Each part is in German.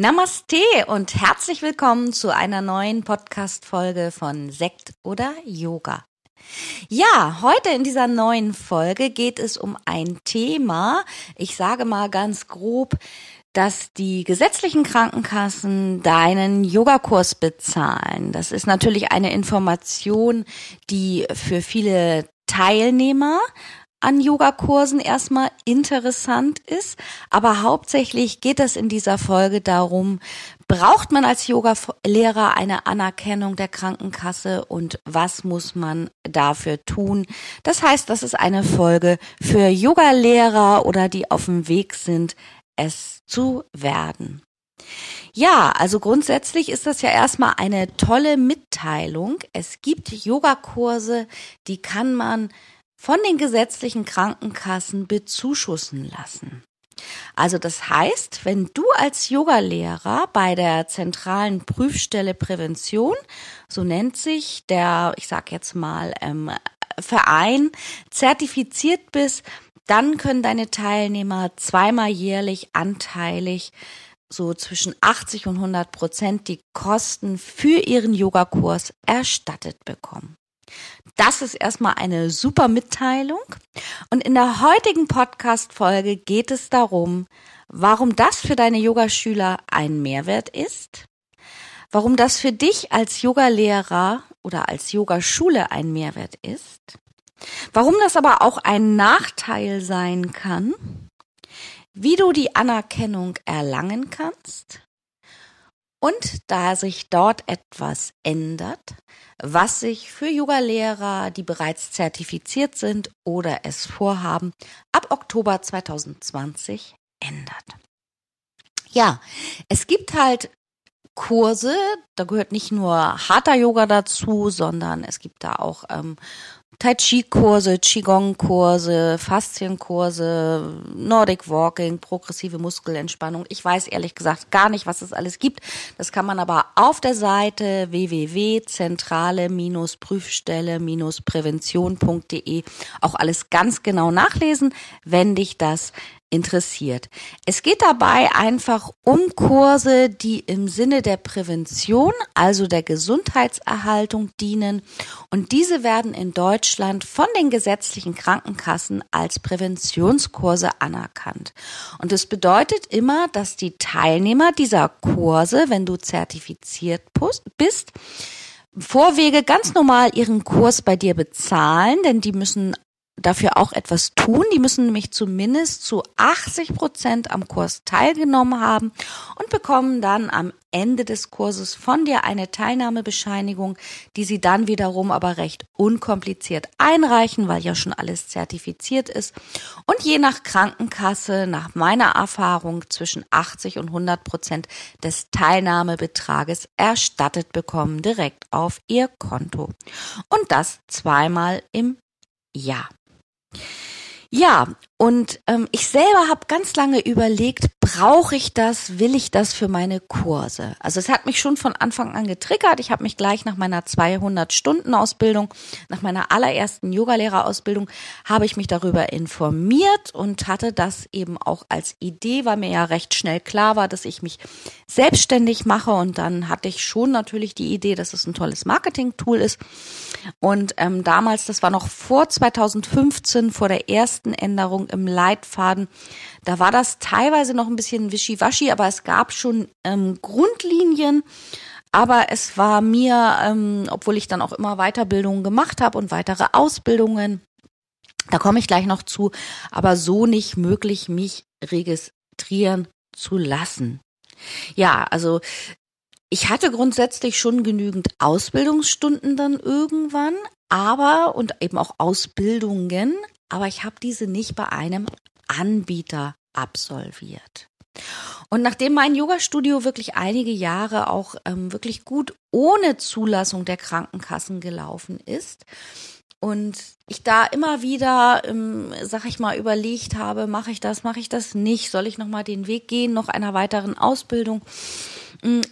Namaste und herzlich willkommen zu einer neuen Podcast-Folge von Sekt oder Yoga. Ja, heute in dieser neuen Folge geht es um ein Thema, ich sage mal ganz grob, dass die gesetzlichen Krankenkassen deinen Yogakurs bezahlen. Das ist natürlich eine Information, die für viele Teilnehmer an Yogakursen erstmal interessant ist, aber hauptsächlich geht es in dieser Folge darum, braucht man als Yogalehrer eine Anerkennung der Krankenkasse und was muss man dafür tun? Das heißt, das ist eine Folge für Yogalehrer oder die auf dem Weg sind, es zu werden. Ja, also grundsätzlich ist das ja erstmal eine tolle Mitteilung. Es gibt Yogakurse, die kann man von den gesetzlichen Krankenkassen bezuschussen lassen. Also das heißt, wenn du als Yogalehrer bei der zentralen Prüfstelle Prävention, so nennt sich der, ich sag jetzt mal, ähm, Verein, zertifiziert bist, dann können deine Teilnehmer zweimal jährlich anteilig so zwischen 80 und 100 Prozent die Kosten für ihren Yogakurs erstattet bekommen. Das ist erstmal eine super Mitteilung. Und in der heutigen Podcast-Folge geht es darum, warum das für deine Yogaschüler ein Mehrwert ist, warum das für dich als Yogalehrer oder als Yogaschule ein Mehrwert ist, warum das aber auch ein Nachteil sein kann, wie du die Anerkennung erlangen kannst und da sich dort etwas ändert, was sich für Yogalehrer, die bereits zertifiziert sind oder es vorhaben, ab Oktober 2020 ändert. Ja, es gibt halt Kurse, da gehört nicht nur harter Yoga dazu, sondern es gibt da auch ähm, Tai Chi Kurse, Qigong Kurse, Faszienkurse, Nordic Walking, progressive Muskelentspannung. Ich weiß ehrlich gesagt gar nicht, was es alles gibt. Das kann man aber auf der Seite www.zentrale-prüfstelle-prävention.de auch alles ganz genau nachlesen, wenn dich das interessiert. Es geht dabei einfach um Kurse, die im Sinne der Prävention, also der Gesundheitserhaltung dienen und diese werden in Deutschland von den gesetzlichen Krankenkassen als Präventionskurse anerkannt. Und es bedeutet immer, dass die Teilnehmer dieser Kurse, wenn du zertifiziert bist, Vorwege ganz normal ihren Kurs bei dir bezahlen, denn die müssen dafür auch etwas tun. Die müssen nämlich zumindest zu 80 Prozent am Kurs teilgenommen haben und bekommen dann am Ende des Kurses von dir eine Teilnahmebescheinigung, die sie dann wiederum aber recht unkompliziert einreichen, weil ja schon alles zertifiziert ist und je nach Krankenkasse, nach meiner Erfahrung, zwischen 80 und 100 Prozent des Teilnahmebetrages erstattet bekommen, direkt auf ihr Konto. Und das zweimal im Jahr. Ja, und ähm, ich selber habe ganz lange überlegt, brauche ich das, will ich das für meine Kurse? Also es hat mich schon von Anfang an getriggert. Ich habe mich gleich nach meiner 200-Stunden-Ausbildung, nach meiner allerersten Yogalehrerausbildung, habe ich mich darüber informiert und hatte das eben auch als Idee, weil mir ja recht schnell klar war, dass ich mich selbstständig mache. Und dann hatte ich schon natürlich die Idee, dass es ein tolles Marketing-Tool ist. Und ähm, damals, das war noch vor 2015, vor der ersten Änderung im Leitfaden. Da war das teilweise noch ein bisschen wischiwaschi, aber es gab schon ähm, Grundlinien. Aber es war mir, ähm, obwohl ich dann auch immer Weiterbildungen gemacht habe und weitere Ausbildungen, da komme ich gleich noch zu, aber so nicht möglich, mich registrieren zu lassen. Ja, also ich hatte grundsätzlich schon genügend Ausbildungsstunden dann irgendwann, aber und eben auch Ausbildungen, aber ich habe diese nicht bei einem Anbieter absolviert. Und nachdem mein Yoga-Studio wirklich einige Jahre auch ähm, wirklich gut ohne Zulassung der Krankenkassen gelaufen ist, und ich da immer wieder, ähm, sag ich mal, überlegt habe, mache ich das, mache ich das nicht, soll ich nochmal den Weg gehen, noch einer weiteren Ausbildung,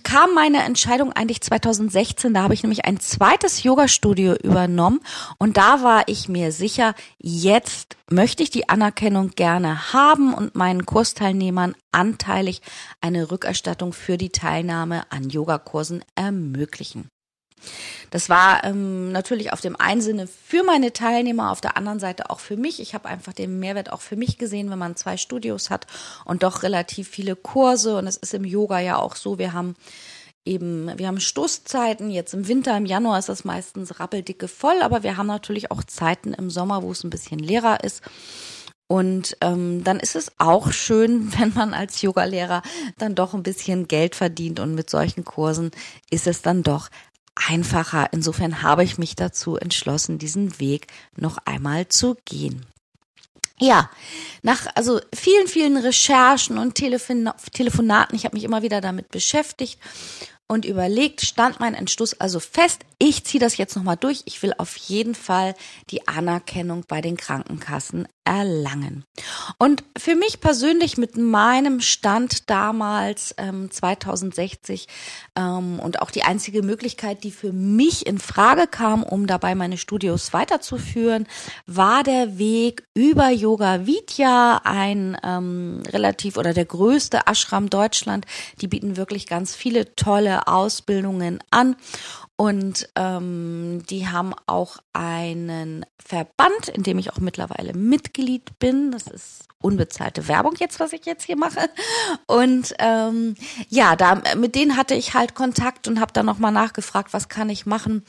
kam meine Entscheidung eigentlich 2016, da habe ich nämlich ein zweites Yoga-Studio übernommen und da war ich mir sicher, jetzt möchte ich die Anerkennung gerne haben und meinen Kursteilnehmern anteilig eine Rückerstattung für die Teilnahme an Yogakursen ermöglichen. Das war ähm, natürlich auf dem einen Sinne für meine Teilnehmer, auf der anderen Seite auch für mich. Ich habe einfach den Mehrwert auch für mich gesehen, wenn man zwei Studios hat und doch relativ viele Kurse. Und es ist im Yoga ja auch so, wir haben eben, wir haben Stoßzeiten. Jetzt im Winter, im Januar ist das meistens rappeldicke voll, aber wir haben natürlich auch Zeiten im Sommer, wo es ein bisschen leerer ist. Und ähm, dann ist es auch schön, wenn man als Yogalehrer dann doch ein bisschen Geld verdient und mit solchen Kursen ist es dann doch einfacher. Insofern habe ich mich dazu entschlossen, diesen Weg noch einmal zu gehen. Ja, nach also vielen, vielen Recherchen und Telefon Telefonaten, ich habe mich immer wieder damit beschäftigt und überlegt, stand mein Entschluss also fest, ich ziehe das jetzt nochmal durch, ich will auf jeden Fall die Anerkennung bei den Krankenkassen erlangen. Und für mich persönlich mit meinem Stand damals ähm, 2060 ähm, und auch die einzige Möglichkeit, die für mich in Frage kam, um dabei meine Studios weiterzuführen, war der Weg über Yoga Vidya, ein ähm, relativ oder der größte Ashram Deutschland. Die bieten wirklich ganz viele tolle Ausbildungen an. Und ähm, die haben auch einen Verband, in dem ich auch mittlerweile Mitglied bin. Das ist unbezahlte Werbung jetzt, was ich jetzt hier mache. Und ähm, ja, da mit denen hatte ich halt Kontakt und habe dann nochmal nachgefragt, was kann ich machen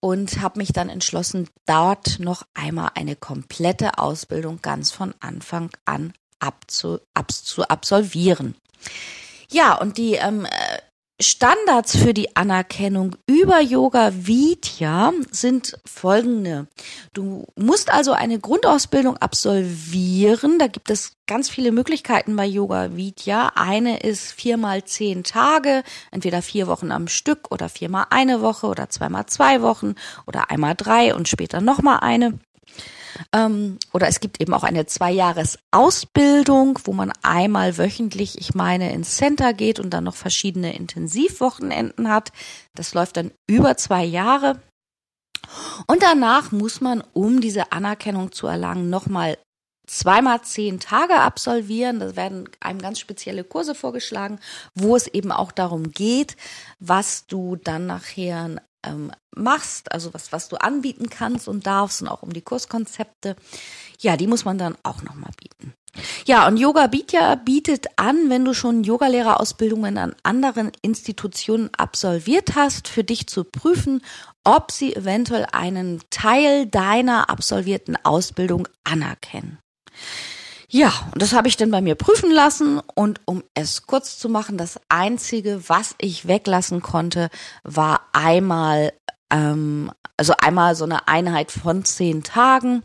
und habe mich dann entschlossen, dort noch einmal eine komplette Ausbildung ganz von Anfang an abzu, abs, zu absolvieren. Ja, und die ähm, Standards für die Anerkennung über Yoga Vidya sind folgende. Du musst also eine Grundausbildung absolvieren. Da gibt es ganz viele Möglichkeiten bei Yoga Vidya. Eine ist viermal zehn Tage, entweder vier Wochen am Stück oder viermal eine Woche oder zweimal zwei Wochen oder einmal drei und später nochmal eine. Ähm, oder es gibt eben auch eine Zwei-Jahres-Ausbildung, wo man einmal wöchentlich, ich meine, ins Center geht und dann noch verschiedene Intensivwochenenden hat. Das läuft dann über zwei Jahre. Und danach muss man, um diese Anerkennung zu erlangen, nochmal zweimal zehn Tage absolvieren. Da werden einem ganz spezielle Kurse vorgeschlagen, wo es eben auch darum geht, was du dann nachher ähm, machst, also was, was du anbieten kannst und darfst und auch um die Kurskonzepte. Ja, die muss man dann auch nochmal bieten. Ja, und Yoga Vidya bietet an, wenn du schon Yogalehrerausbildungen an anderen Institutionen absolviert hast, für dich zu prüfen, ob sie eventuell einen Teil deiner absolvierten Ausbildung anerkennen. Ja, und das habe ich dann bei mir prüfen lassen und um es kurz zu machen, das Einzige, was ich weglassen konnte, war einmal, ähm, also einmal so eine Einheit von zehn Tagen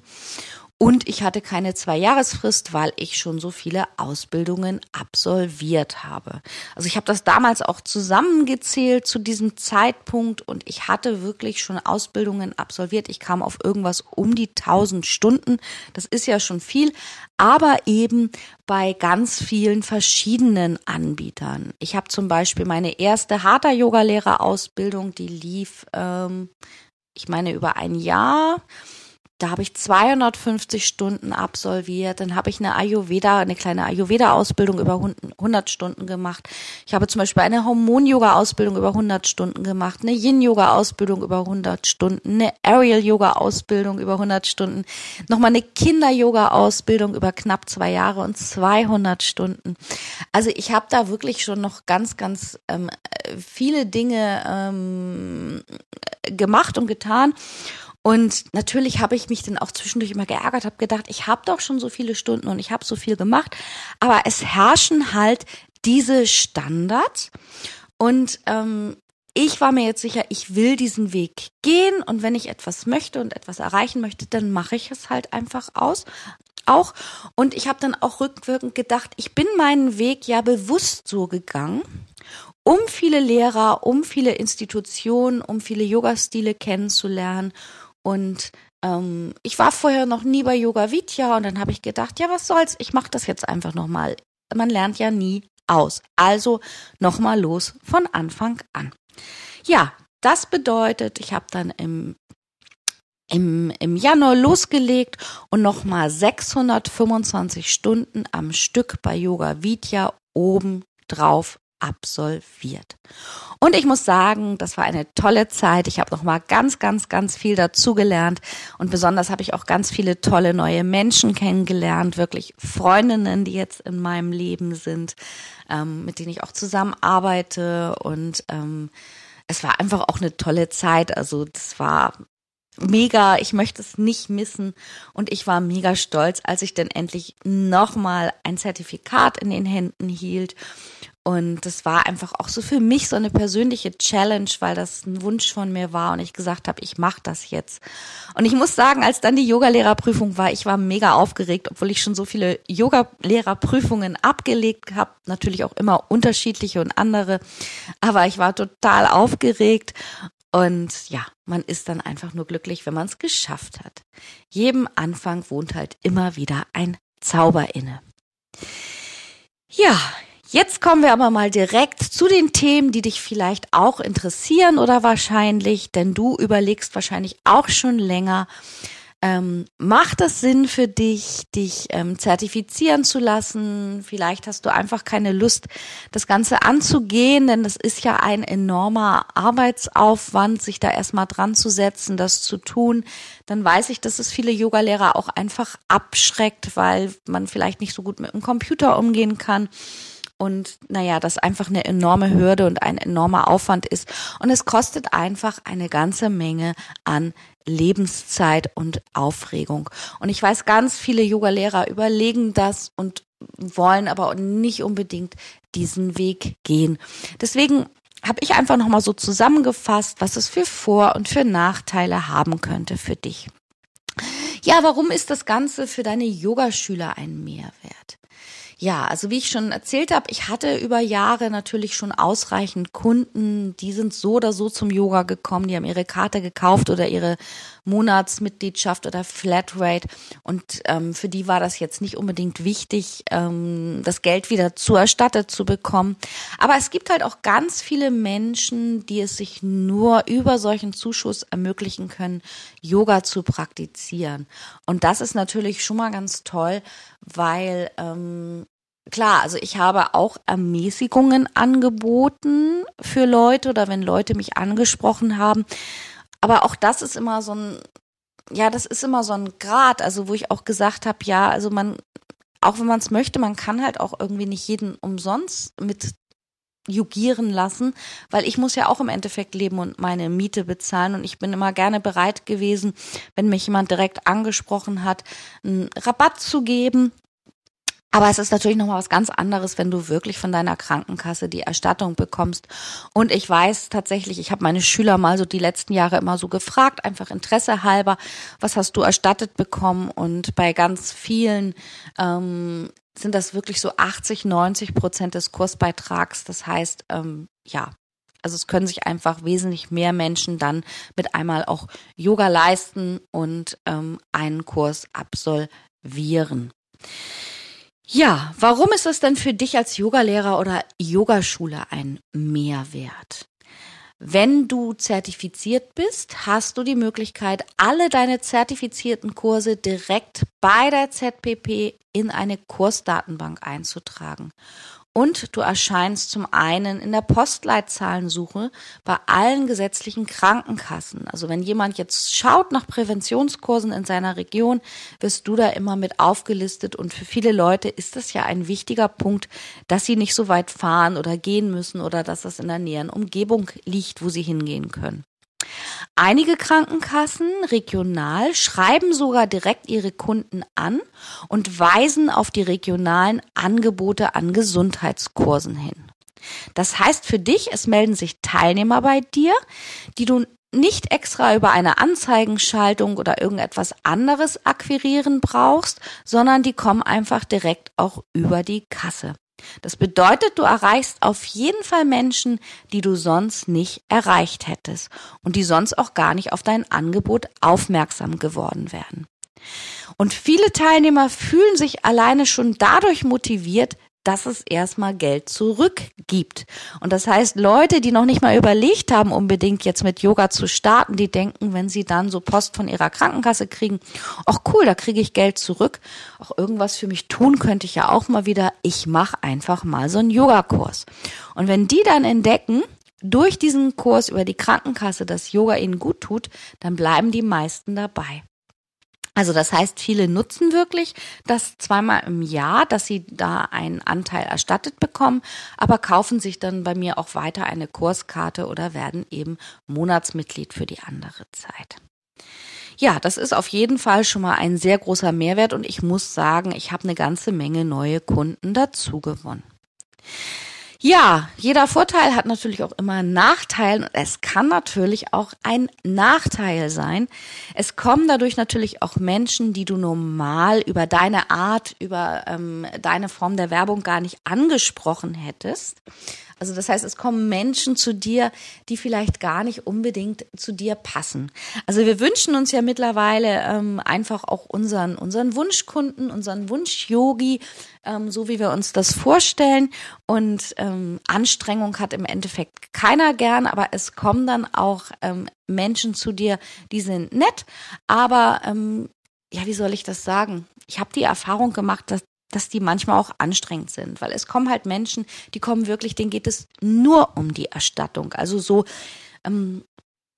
und ich hatte keine zwei Jahresfrist, weil ich schon so viele Ausbildungen absolviert habe. Also ich habe das damals auch zusammengezählt zu diesem Zeitpunkt und ich hatte wirklich schon Ausbildungen absolviert. Ich kam auf irgendwas um die 1000 Stunden. Das ist ja schon viel, aber eben bei ganz vielen verschiedenen Anbietern. Ich habe zum Beispiel meine erste Hatha-Yoga-Lehrerausbildung, die lief, ähm, ich meine, über ein Jahr. Da habe ich 250 Stunden absolviert. Dann habe ich eine Ayurveda, eine kleine Ayurveda-Ausbildung über 100 Stunden gemacht. Ich habe zum Beispiel eine Hormon-Yoga-Ausbildung über 100 Stunden gemacht, eine Yin-Yoga-Ausbildung über 100 Stunden, eine Aerial-Yoga-Ausbildung über 100 Stunden, nochmal eine Kinder-Yoga-Ausbildung über knapp zwei Jahre und 200 Stunden. Also ich habe da wirklich schon noch ganz, ganz ähm, viele Dinge ähm, gemacht und getan. Und natürlich habe ich mich dann auch zwischendurch immer geärgert, habe gedacht, ich habe doch schon so viele Stunden und ich habe so viel gemacht. Aber es herrschen halt diese Standards. Und ähm, ich war mir jetzt sicher, ich will diesen Weg gehen und wenn ich etwas möchte und etwas erreichen möchte, dann mache ich es halt einfach aus. auch. Und ich habe dann auch rückwirkend gedacht, ich bin meinen Weg ja bewusst so gegangen, um viele Lehrer, um viele Institutionen, um viele Yoga-Stile kennenzulernen. Und ähm, ich war vorher noch nie bei Yoga Vidya und dann habe ich gedacht, ja, was soll's, ich mache das jetzt einfach nochmal. Man lernt ja nie aus. Also nochmal los von Anfang an. Ja, das bedeutet, ich habe dann im im, im Januar losgelegt und nochmal 625 Stunden am Stück bei Yoga Vidya oben drauf absolviert. Und ich muss sagen, das war eine tolle Zeit. Ich habe noch mal ganz, ganz, ganz viel dazugelernt und besonders habe ich auch ganz viele tolle neue Menschen kennengelernt, wirklich Freundinnen, die jetzt in meinem Leben sind, ähm, mit denen ich auch zusammenarbeite und ähm, es war einfach auch eine tolle Zeit. Also das war mega, ich möchte es nicht missen und ich war mega stolz, als ich dann endlich nochmal ein Zertifikat in den Händen hielt und das war einfach auch so für mich so eine persönliche Challenge, weil das ein Wunsch von mir war und ich gesagt habe, ich mache das jetzt. Und ich muss sagen, als dann die Yogalehrerprüfung war, ich war mega aufgeregt, obwohl ich schon so viele Yogalehrerprüfungen abgelegt habe, natürlich auch immer unterschiedliche und andere, aber ich war total aufgeregt und ja, man ist dann einfach nur glücklich, wenn man es geschafft hat. Jedem Anfang wohnt halt immer wieder ein Zauber inne. Ja, Jetzt kommen wir aber mal direkt zu den Themen, die dich vielleicht auch interessieren oder wahrscheinlich, denn du überlegst wahrscheinlich auch schon länger, ähm, macht es Sinn für dich, dich ähm, zertifizieren zu lassen? Vielleicht hast du einfach keine Lust, das Ganze anzugehen, denn das ist ja ein enormer Arbeitsaufwand, sich da erstmal dran zu setzen, das zu tun. Dann weiß ich, dass es viele Yogalehrer auch einfach abschreckt, weil man vielleicht nicht so gut mit dem Computer umgehen kann und naja, das einfach eine enorme Hürde und ein enormer Aufwand ist. Und es kostet einfach eine ganze Menge an Lebenszeit und Aufregung. Und ich weiß, ganz viele Yoga-Lehrer überlegen das und wollen aber nicht unbedingt diesen Weg gehen. Deswegen habe ich einfach nochmal so zusammengefasst, was es für Vor- und für Nachteile haben könnte für dich. Ja, warum ist das Ganze für deine Yogaschüler ein Mehrwert? Ja, also wie ich schon erzählt habe, ich hatte über Jahre natürlich schon ausreichend Kunden, die sind so oder so zum Yoga gekommen, die haben ihre Karte gekauft oder ihre Monatsmitgliedschaft oder Flatrate und ähm, für die war das jetzt nicht unbedingt wichtig, ähm, das Geld wieder zu erstattet zu bekommen. Aber es gibt halt auch ganz viele Menschen, die es sich nur über solchen Zuschuss ermöglichen können, Yoga zu praktizieren. Und das ist natürlich schon mal ganz toll, weil ähm, klar, also ich habe auch Ermäßigungen angeboten für Leute oder wenn Leute mich angesprochen haben. Aber auch das ist immer so ein, ja, das ist immer so ein Grad, also wo ich auch gesagt habe, ja, also man, auch wenn man es möchte, man kann halt auch irgendwie nicht jeden umsonst mit jugieren lassen, weil ich muss ja auch im Endeffekt leben und meine Miete bezahlen. Und ich bin immer gerne bereit gewesen, wenn mich jemand direkt angesprochen hat, einen Rabatt zu geben aber es ist natürlich nochmal was ganz anderes, wenn du wirklich von deiner Krankenkasse die Erstattung bekommst. Und ich weiß tatsächlich, ich habe meine Schüler mal so die letzten Jahre immer so gefragt, einfach Interesse halber, was hast du erstattet bekommen? Und bei ganz vielen ähm, sind das wirklich so 80, 90 Prozent des Kursbeitrags. Das heißt, ähm, ja, also es können sich einfach wesentlich mehr Menschen dann mit einmal auch Yoga leisten und ähm, einen Kurs absolvieren. Ja, warum ist es denn für dich als Yogalehrer oder Yogaschule ein Mehrwert? Wenn du zertifiziert bist, hast du die Möglichkeit, alle deine zertifizierten Kurse direkt bei der ZPP in eine Kursdatenbank einzutragen. Und du erscheinst zum einen in der Postleitzahlensuche bei allen gesetzlichen Krankenkassen. Also wenn jemand jetzt schaut nach Präventionskursen in seiner Region, wirst du da immer mit aufgelistet. Und für viele Leute ist das ja ein wichtiger Punkt, dass sie nicht so weit fahren oder gehen müssen oder dass das in der näheren Umgebung liegt, wo sie hingehen können. Einige Krankenkassen regional schreiben sogar direkt ihre Kunden an und weisen auf die regionalen Angebote an Gesundheitskursen hin. Das heißt für dich, es melden sich Teilnehmer bei dir, die du nicht extra über eine Anzeigenschaltung oder irgendetwas anderes akquirieren brauchst, sondern die kommen einfach direkt auch über die Kasse. Das bedeutet, du erreichst auf jeden Fall Menschen, die du sonst nicht erreicht hättest und die sonst auch gar nicht auf dein Angebot aufmerksam geworden wären. Und viele Teilnehmer fühlen sich alleine schon dadurch motiviert, dass es erstmal Geld zurückgibt. Und das heißt, Leute, die noch nicht mal überlegt haben, unbedingt jetzt mit Yoga zu starten, die denken, wenn sie dann so Post von ihrer Krankenkasse kriegen, ach cool, da kriege ich Geld zurück, auch irgendwas für mich tun könnte ich ja auch mal wieder, ich mache einfach mal so einen Yogakurs. Und wenn die dann entdecken, durch diesen Kurs über die Krankenkasse, dass Yoga ihnen gut tut, dann bleiben die meisten dabei. Also das heißt, viele nutzen wirklich das zweimal im Jahr, dass sie da einen Anteil erstattet bekommen, aber kaufen sich dann bei mir auch weiter eine Kurskarte oder werden eben Monatsmitglied für die andere Zeit. Ja, das ist auf jeden Fall schon mal ein sehr großer Mehrwert und ich muss sagen, ich habe eine ganze Menge neue Kunden dazu gewonnen. Ja, jeder Vorteil hat natürlich auch immer einen Nachteil und es kann natürlich auch ein Nachteil sein. Es kommen dadurch natürlich auch Menschen, die du normal über deine Art, über ähm, deine Form der Werbung gar nicht angesprochen hättest. Also das heißt, es kommen Menschen zu dir, die vielleicht gar nicht unbedingt zu dir passen. Also wir wünschen uns ja mittlerweile ähm, einfach auch unseren, unseren Wunschkunden, unseren Wunsch-Yogi, ähm, so wie wir uns das vorstellen. Und ähm, Anstrengung hat im Endeffekt keiner gern, aber es kommen dann auch ähm, Menschen zu dir, die sind nett, aber ähm, ja, wie soll ich das sagen? Ich habe die Erfahrung gemacht, dass dass die manchmal auch anstrengend sind, weil es kommen halt Menschen, die kommen wirklich, denen geht es nur um die Erstattung. Also so ähm,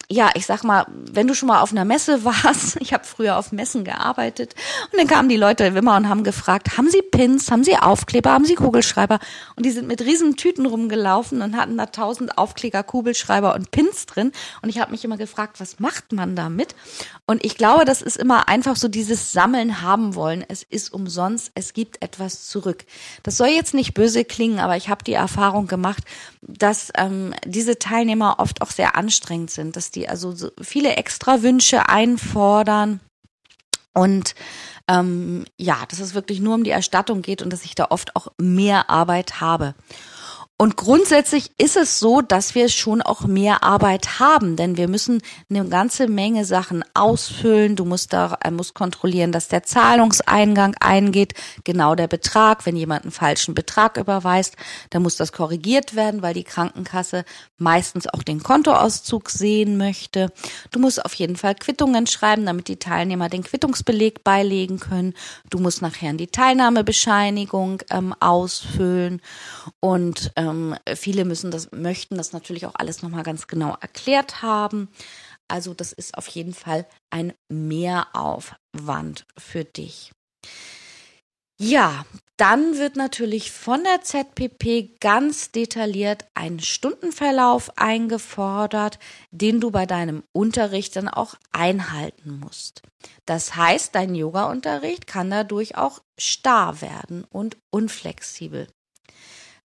ja, ich sag mal, wenn du schon mal auf einer Messe warst, ich habe früher auf Messen gearbeitet und dann kamen die Leute immer und haben gefragt, haben Sie Pins, haben Sie Aufkleber, haben Sie Kugelschreiber? Und die sind mit riesen Tüten rumgelaufen und hatten da tausend Aufkleber, Kugelschreiber und Pins drin. Und ich habe mich immer gefragt, was macht man damit? Und ich glaube, das ist immer einfach so dieses Sammeln haben wollen. Es ist umsonst, es gibt etwas zurück. Das soll jetzt nicht böse klingen, aber ich habe die Erfahrung gemacht, dass ähm, diese Teilnehmer oft auch sehr anstrengend sind, dass die also so viele extra Wünsche einfordern und ähm, ja, dass es wirklich nur um die Erstattung geht und dass ich da oft auch mehr Arbeit habe. Und grundsätzlich ist es so, dass wir schon auch mehr Arbeit haben, denn wir müssen eine ganze Menge Sachen ausfüllen. Du musst da, er muss kontrollieren, dass der Zahlungseingang eingeht, genau der Betrag. Wenn jemand einen falschen Betrag überweist, dann muss das korrigiert werden, weil die Krankenkasse meistens auch den Kontoauszug sehen möchte. Du musst auf jeden Fall Quittungen schreiben, damit die Teilnehmer den Quittungsbeleg beilegen können. Du musst nachher die Teilnahmebescheinigung ähm, ausfüllen und ähm, ähm, viele müssen das, möchten das natürlich auch alles nochmal ganz genau erklärt haben. Also das ist auf jeden Fall ein Mehraufwand für dich. Ja, dann wird natürlich von der ZPP ganz detailliert ein Stundenverlauf eingefordert, den du bei deinem Unterricht dann auch einhalten musst. Das heißt, dein Yoga-Unterricht kann dadurch auch starr werden und unflexibel.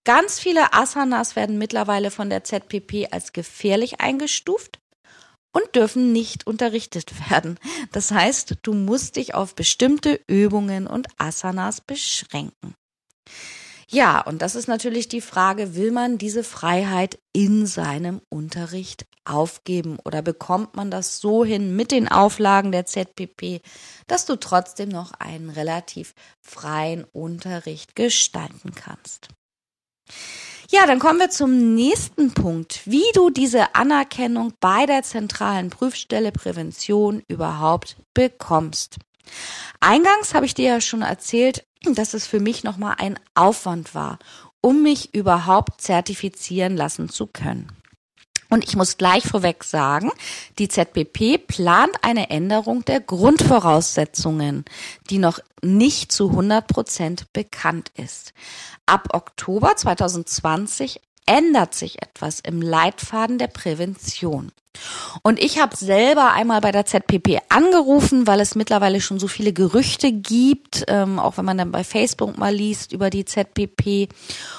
Ganz viele Asanas werden mittlerweile von der ZPP als gefährlich eingestuft und dürfen nicht unterrichtet werden. Das heißt, du musst dich auf bestimmte Übungen und Asanas beschränken. Ja, und das ist natürlich die Frage, will man diese Freiheit in seinem Unterricht aufgeben oder bekommt man das so hin mit den Auflagen der ZPP, dass du trotzdem noch einen relativ freien Unterricht gestalten kannst? Ja, dann kommen wir zum nächsten Punkt, wie du diese Anerkennung bei der zentralen Prüfstelle Prävention überhaupt bekommst. Eingangs habe ich dir ja schon erzählt, dass es für mich nochmal ein Aufwand war, um mich überhaupt zertifizieren lassen zu können. Und ich muss gleich vorweg sagen, die ZBP plant eine Änderung der Grundvoraussetzungen, die noch nicht zu 100 Prozent bekannt ist. Ab Oktober 2020 ändert sich etwas im Leitfaden der Prävention. Und ich habe selber einmal bei der ZPP angerufen, weil es mittlerweile schon so viele Gerüchte gibt, ähm, auch wenn man dann bei Facebook mal liest über die ZPP.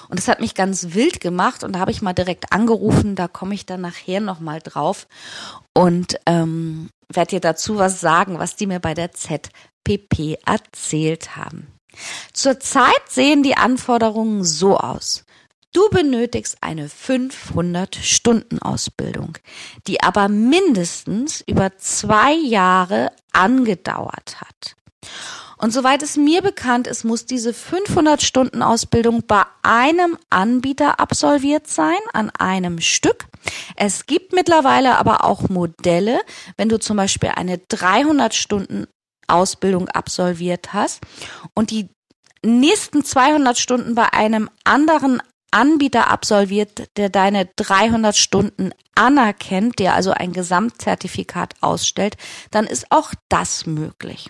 Und das hat mich ganz wild gemacht und da habe ich mal direkt angerufen, da komme ich dann nachher nochmal drauf und ähm, werde dir dazu was sagen, was die mir bei der ZPP erzählt haben. Zurzeit sehen die Anforderungen so aus. Du benötigst eine 500-Stunden-Ausbildung, die aber mindestens über zwei Jahre angedauert hat. Und soweit es mir bekannt ist, muss diese 500-Stunden-Ausbildung bei einem Anbieter absolviert sein, an einem Stück. Es gibt mittlerweile aber auch Modelle, wenn du zum Beispiel eine 300-Stunden-Ausbildung absolviert hast und die nächsten 200 Stunden bei einem anderen Anbieter absolviert, der deine 300 Stunden anerkennt, der also ein Gesamtzertifikat ausstellt, dann ist auch das möglich.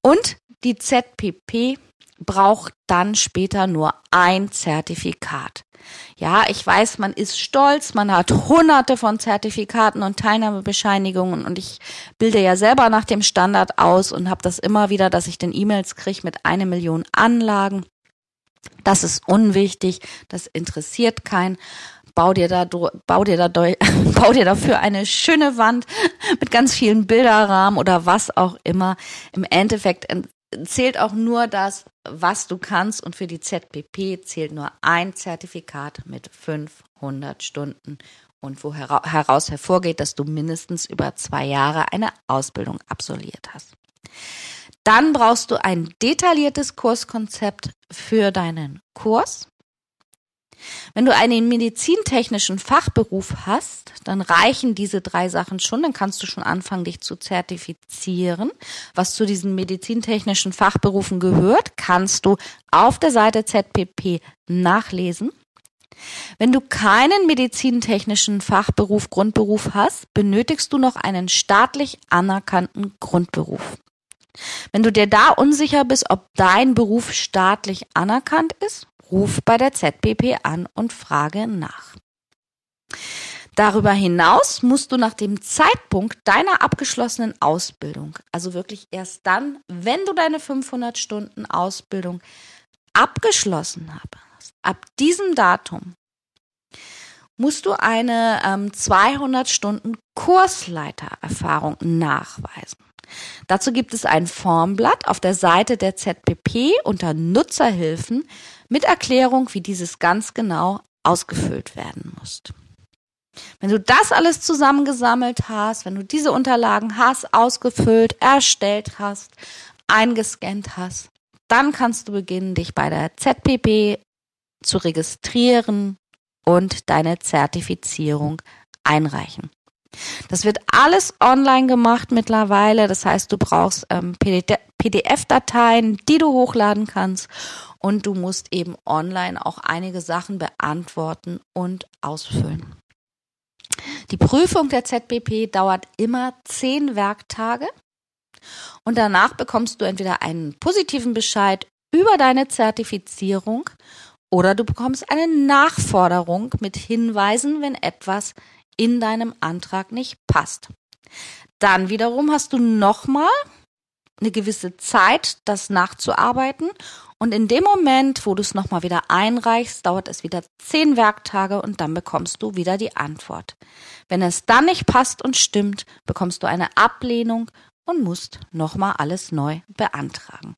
Und die ZPP braucht dann später nur ein Zertifikat. Ja, ich weiß, man ist stolz, man hat hunderte von Zertifikaten und Teilnahmebescheinigungen und ich bilde ja selber nach dem Standard aus und habe das immer wieder, dass ich den E-Mails kriege mit eine Million Anlagen. Das ist unwichtig, das interessiert keinen. Bau dir da, bau dir da, bau dir dafür eine schöne Wand mit ganz vielen Bilderrahmen oder was auch immer. Im Endeffekt zählt auch nur das, was du kannst und für die ZPP zählt nur ein Zertifikat mit 500 Stunden und wo heraus hervorgeht, dass du mindestens über zwei Jahre eine Ausbildung absolviert hast. Dann brauchst du ein detailliertes Kurskonzept für deinen Kurs. Wenn du einen medizintechnischen Fachberuf hast, dann reichen diese drei Sachen schon. Dann kannst du schon anfangen, dich zu zertifizieren. Was zu diesen medizintechnischen Fachberufen gehört, kannst du auf der Seite ZPP nachlesen. Wenn du keinen medizintechnischen Fachberuf, Grundberuf hast, benötigst du noch einen staatlich anerkannten Grundberuf. Wenn du dir da unsicher bist, ob dein Beruf staatlich anerkannt ist, ruf bei der ZPP an und frage nach. Darüber hinaus musst du nach dem Zeitpunkt deiner abgeschlossenen Ausbildung, also wirklich erst dann, wenn du deine 500 Stunden Ausbildung abgeschlossen hast, ab diesem Datum musst du eine ähm, 200 Stunden Kursleitererfahrung nachweisen. Dazu gibt es ein Formblatt auf der Seite der ZPP unter Nutzerhilfen mit Erklärung, wie dieses ganz genau ausgefüllt werden muss. Wenn du das alles zusammengesammelt hast, wenn du diese Unterlagen hast, ausgefüllt, erstellt hast, eingescannt hast, dann kannst du beginnen, dich bei der ZPP zu registrieren und deine Zertifizierung einreichen. Das wird alles online gemacht mittlerweile. Das heißt, du brauchst ähm, PDF-Dateien, die du hochladen kannst. Und du musst eben online auch einige Sachen beantworten und ausfüllen. Die Prüfung der ZBP dauert immer zehn Werktage. Und danach bekommst du entweder einen positiven Bescheid über deine Zertifizierung oder du bekommst eine Nachforderung mit Hinweisen, wenn etwas in deinem Antrag nicht passt. Dann wiederum hast du nochmal eine gewisse Zeit, das nachzuarbeiten. Und in dem Moment, wo du es nochmal wieder einreichst, dauert es wieder zehn Werktage und dann bekommst du wieder die Antwort. Wenn es dann nicht passt und stimmt, bekommst du eine Ablehnung und musst nochmal alles neu beantragen.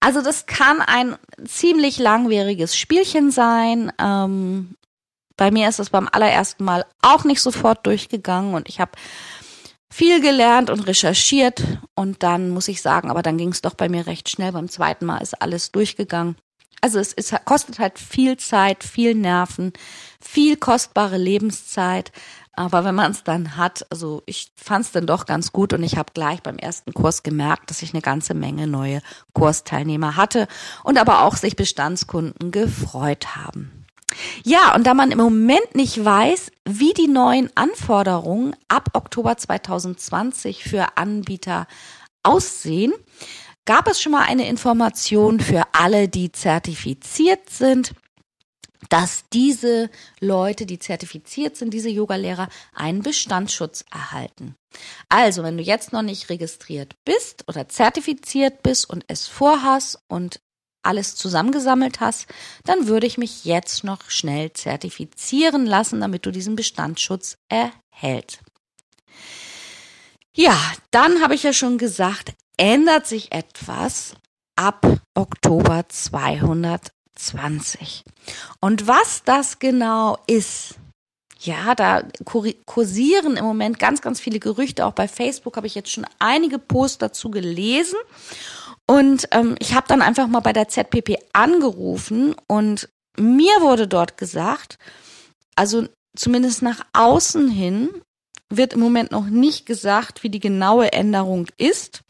Also das kann ein ziemlich langwieriges Spielchen sein. Ähm, bei mir ist es beim allerersten Mal auch nicht sofort durchgegangen und ich habe viel gelernt und recherchiert und dann muss ich sagen, aber dann ging es doch bei mir recht schnell. Beim zweiten Mal ist alles durchgegangen. Also es, es kostet halt viel Zeit, viel Nerven, viel kostbare Lebenszeit. Aber wenn man es dann hat, also ich fand es dann doch ganz gut und ich habe gleich beim ersten Kurs gemerkt, dass ich eine ganze Menge neue Kursteilnehmer hatte und aber auch sich Bestandskunden gefreut haben. Ja, und da man im Moment nicht weiß, wie die neuen Anforderungen ab Oktober 2020 für Anbieter aussehen, gab es schon mal eine Information für alle, die zertifiziert sind. dass diese Leute, die zertifiziert sind, diese Yogalehrer, einen Bestandsschutz erhalten. Also, wenn du jetzt noch nicht registriert bist oder zertifiziert bist und es vorhast und alles zusammengesammelt hast, dann würde ich mich jetzt noch schnell zertifizieren lassen, damit du diesen Bestandsschutz erhältst. Ja, dann habe ich ja schon gesagt, ändert sich etwas ab Oktober 220. Und was das genau ist, ja, da kursieren im Moment ganz, ganz viele Gerüchte. Auch bei Facebook habe ich jetzt schon einige Posts dazu gelesen. Und ähm, ich habe dann einfach mal bei der ZPP angerufen und mir wurde dort gesagt, also zumindest nach außen hin wird im Moment noch nicht gesagt, wie die genaue Änderung ist.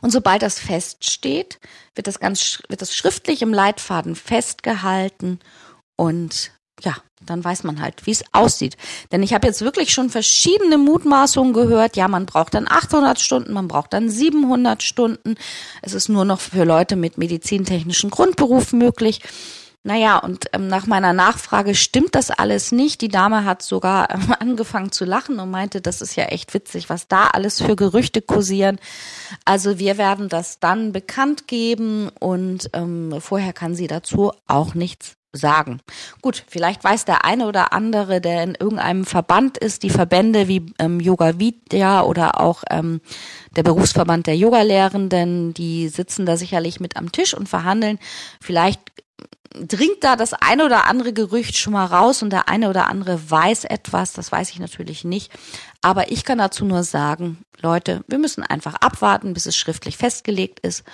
Und sobald das feststeht, wird das ganz, wird das schriftlich im Leitfaden festgehalten und ja, dann weiß man halt, wie es aussieht. Denn ich habe jetzt wirklich schon verschiedene Mutmaßungen gehört. Ja, man braucht dann 800 Stunden, man braucht dann 700 Stunden. Es ist nur noch für Leute mit medizintechnischen Grundberuf möglich. Naja, und ähm, nach meiner Nachfrage stimmt das alles nicht. Die Dame hat sogar ähm, angefangen zu lachen und meinte, das ist ja echt witzig, was da alles für Gerüchte kursieren. Also wir werden das dann bekannt geben und ähm, vorher kann sie dazu auch nichts sagen. Gut, vielleicht weiß der eine oder andere, der in irgendeinem Verband ist, die Verbände wie ähm, Yoga Vidya oder auch ähm, der Berufsverband der Yogalehrenden, die sitzen da sicherlich mit am Tisch und verhandeln. Vielleicht dringt da das eine oder andere Gerücht schon mal raus und der eine oder andere weiß etwas, das weiß ich natürlich nicht. Aber ich kann dazu nur sagen, Leute, wir müssen einfach abwarten, bis es schriftlich festgelegt ist.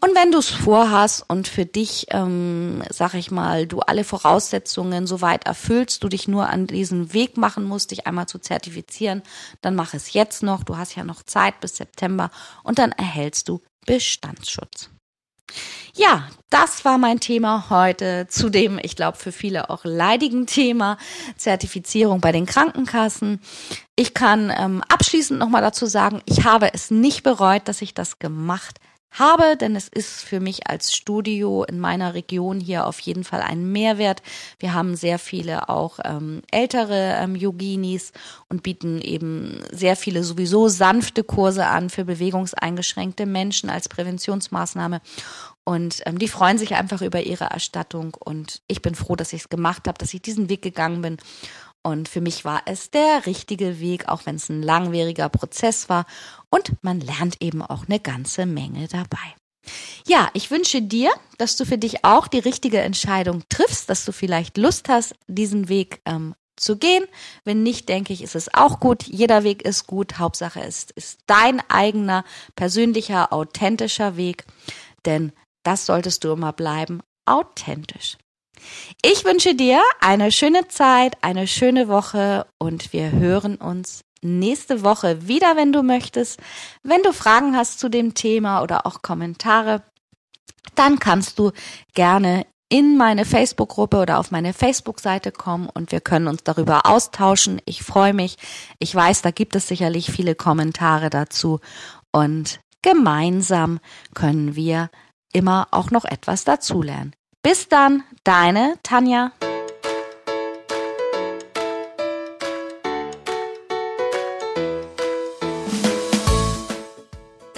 Und wenn du es vorhast und für dich, ähm, sag ich mal, du alle Voraussetzungen soweit erfüllst, du dich nur an diesen Weg machen musst, dich einmal zu zertifizieren, dann mach es jetzt noch. Du hast ja noch Zeit bis September und dann erhältst du Bestandsschutz. Ja, das war mein Thema heute zu dem, ich glaube, für viele auch leidigen Thema Zertifizierung bei den Krankenkassen. Ich kann ähm, abschließend nochmal dazu sagen, ich habe es nicht bereut, dass ich das gemacht habe, denn es ist für mich als Studio in meiner Region hier auf jeden Fall ein Mehrwert. Wir haben sehr viele auch ähm, ältere ähm, Yoginis und bieten eben sehr viele sowieso sanfte Kurse an für bewegungseingeschränkte Menschen als Präventionsmaßnahme. Und ähm, die freuen sich einfach über ihre Erstattung. Und ich bin froh, dass ich es gemacht habe, dass ich diesen Weg gegangen bin. Und für mich war es der richtige Weg, auch wenn es ein langwieriger Prozess war. Und man lernt eben auch eine ganze Menge dabei. Ja, ich wünsche dir, dass du für dich auch die richtige Entscheidung triffst, dass du vielleicht Lust hast, diesen Weg ähm, zu gehen. Wenn nicht, denke ich, ist es auch gut. Jeder Weg ist gut. Hauptsache ist, ist dein eigener, persönlicher, authentischer Weg. Denn das solltest du immer bleiben, authentisch. Ich wünsche dir eine schöne Zeit, eine schöne Woche und wir hören uns nächste Woche wieder, wenn du möchtest. Wenn du Fragen hast zu dem Thema oder auch Kommentare, dann kannst du gerne in meine Facebook-Gruppe oder auf meine Facebook-Seite kommen und wir können uns darüber austauschen. Ich freue mich. Ich weiß, da gibt es sicherlich viele Kommentare dazu und gemeinsam können wir immer auch noch etwas dazulernen. Bis dann, deine Tanja.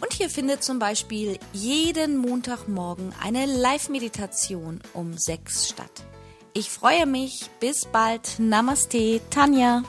Und hier findet zum Beispiel jeden Montagmorgen eine Live-Meditation um sechs statt. Ich freue mich. Bis bald. Namaste, Tanja.